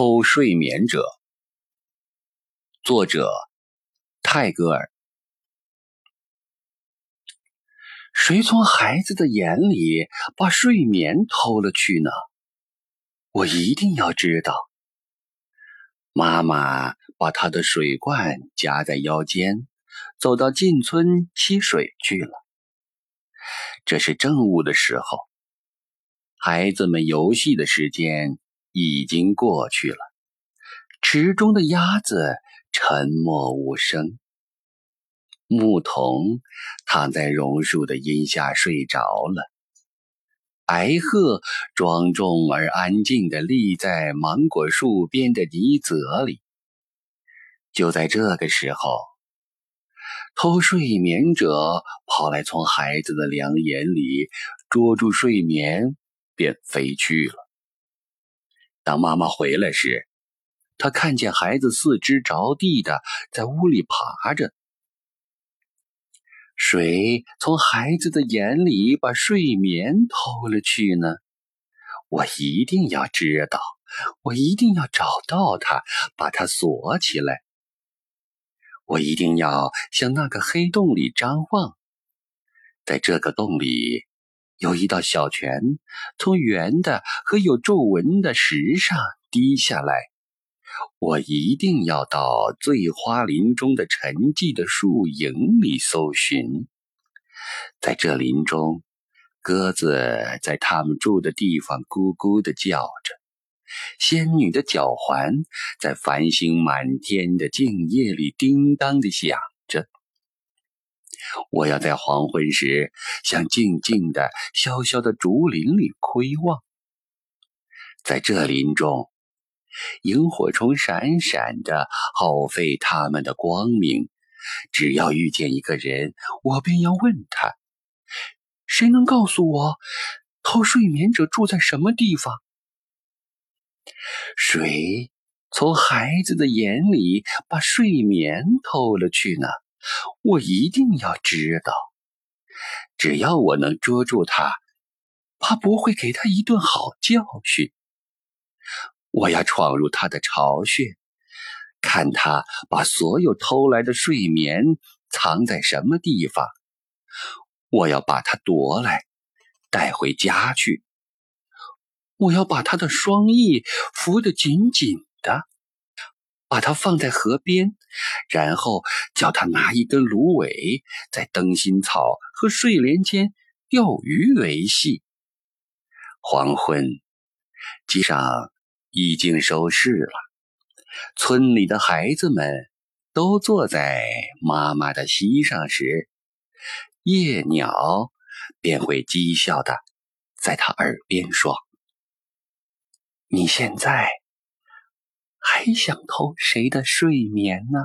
偷睡眠者，作者泰戈尔。谁从孩子的眼里把睡眠偷了去呢？我一定要知道。妈妈把她的水罐夹在腰间，走到近村吸水去了。这是正午的时候，孩子们游戏的时间。已经过去了，池中的鸭子沉默无声。牧童躺在榕树的荫下睡着了。白鹤庄重而安静地立在芒果树边的泥泽里。就在这个时候，偷睡眠者跑来，从孩子的两眼里捉住睡眠，便飞去了。当妈妈回来时，她看见孩子四肢着地的在屋里爬着。谁从孩子的眼里把睡眠偷了去呢？我一定要知道，我一定要找到他，把他锁起来。我一定要向那个黑洞里张望，在这个洞里。有一道小泉从圆的和有皱纹的石上滴下来。我一定要到醉花林中的沉寂的树影里搜寻。在这林中，鸽子在它们住的地方咕咕地叫着，仙女的脚环在繁星满天的静夜里叮当地响着。我要在黄昏时向静静的、萧萧的竹林里窥望，在这林中，萤火虫闪闪的耗费它们的光明。只要遇见一个人，我便要问他：谁能告诉我，偷睡眠者住在什么地方？谁从孩子的眼里把睡眠偷了去呢？我一定要知道，只要我能捉住他，怕不会给他一顿好教训。我要闯入他的巢穴，看他把所有偷来的睡眠藏在什么地方。我要把他夺来，带回家去。我要把他的双翼扶得紧紧。把它放在河边，然后叫他拿一根芦苇，在灯芯草和睡莲间钓鱼为戏。黄昏，机上已经收市了，村里的孩子们都坐在妈妈的膝上时，夜鸟便会讥笑的在他耳边说：“你现在。”还想偷谁的睡眠呢？